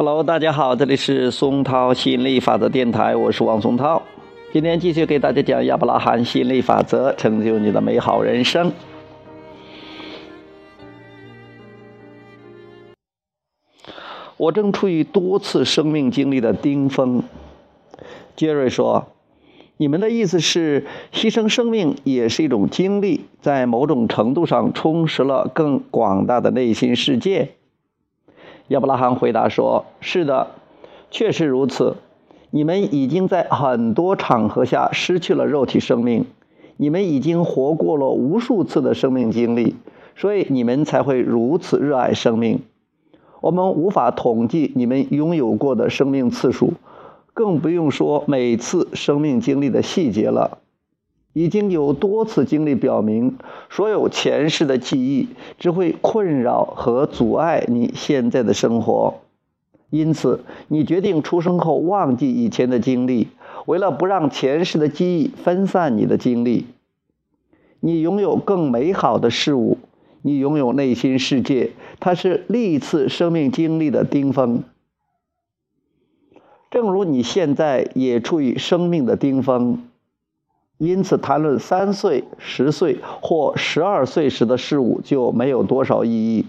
Hello，大家好，这里是松涛吸引力法则电台，我是王松涛。今天继续给大家讲亚伯拉罕吸引力法则，成就你的美好人生。我正处于多次生命经历的顶峰。杰瑞说：“你们的意思是，牺牲生命也是一种经历，在某种程度上充实了更广大的内心世界。”亚伯拉罕回答说：“是的，确实如此。你们已经在很多场合下失去了肉体生命，你们已经活过了无数次的生命经历，所以你们才会如此热爱生命。”我们无法统计你们拥有过的生命次数，更不用说每次生命经历的细节了。已经有多次经历表明，所有前世的记忆只会困扰和阻碍你现在的生活。因此，你决定出生后忘记以前的经历，为了不让前世的记忆分散你的精力。你拥有更美好的事物。你拥有内心世界，它是历次生命经历的顶峰。正如你现在也处于生命的顶峰，因此谈论三岁、十岁或十二岁时的事物就没有多少意义。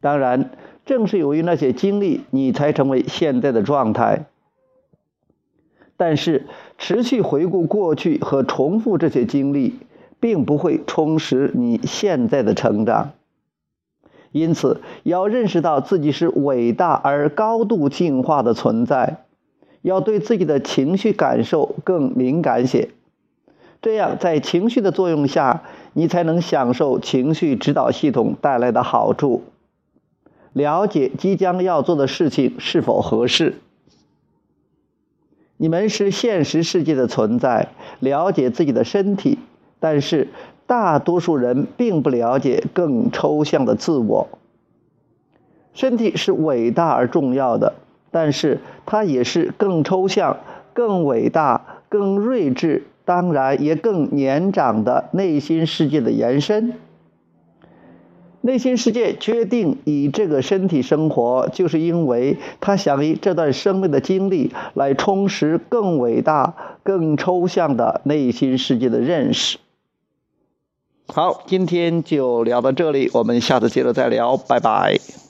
当然，正是由于那些经历，你才成为现在的状态。但是，持续回顾过去和重复这些经历。并不会充实你现在的成长，因此要认识到自己是伟大而高度进化的存在，要对自己的情绪感受更敏感些，这样在情绪的作用下，你才能享受情绪指导系统带来的好处，了解即将要做的事情是否合适。你们是现实世界的存在，了解自己的身体。但是，大多数人并不了解更抽象的自我。身体是伟大而重要的，但是它也是更抽象、更伟大、更睿智，当然也更年长的内心世界的延伸。内心世界决定以这个身体生活，就是因为他想以这段生命的经历来充实更伟大、更抽象的内心世界的认识。好，今天就聊到这里，我们下次接着再聊，拜拜。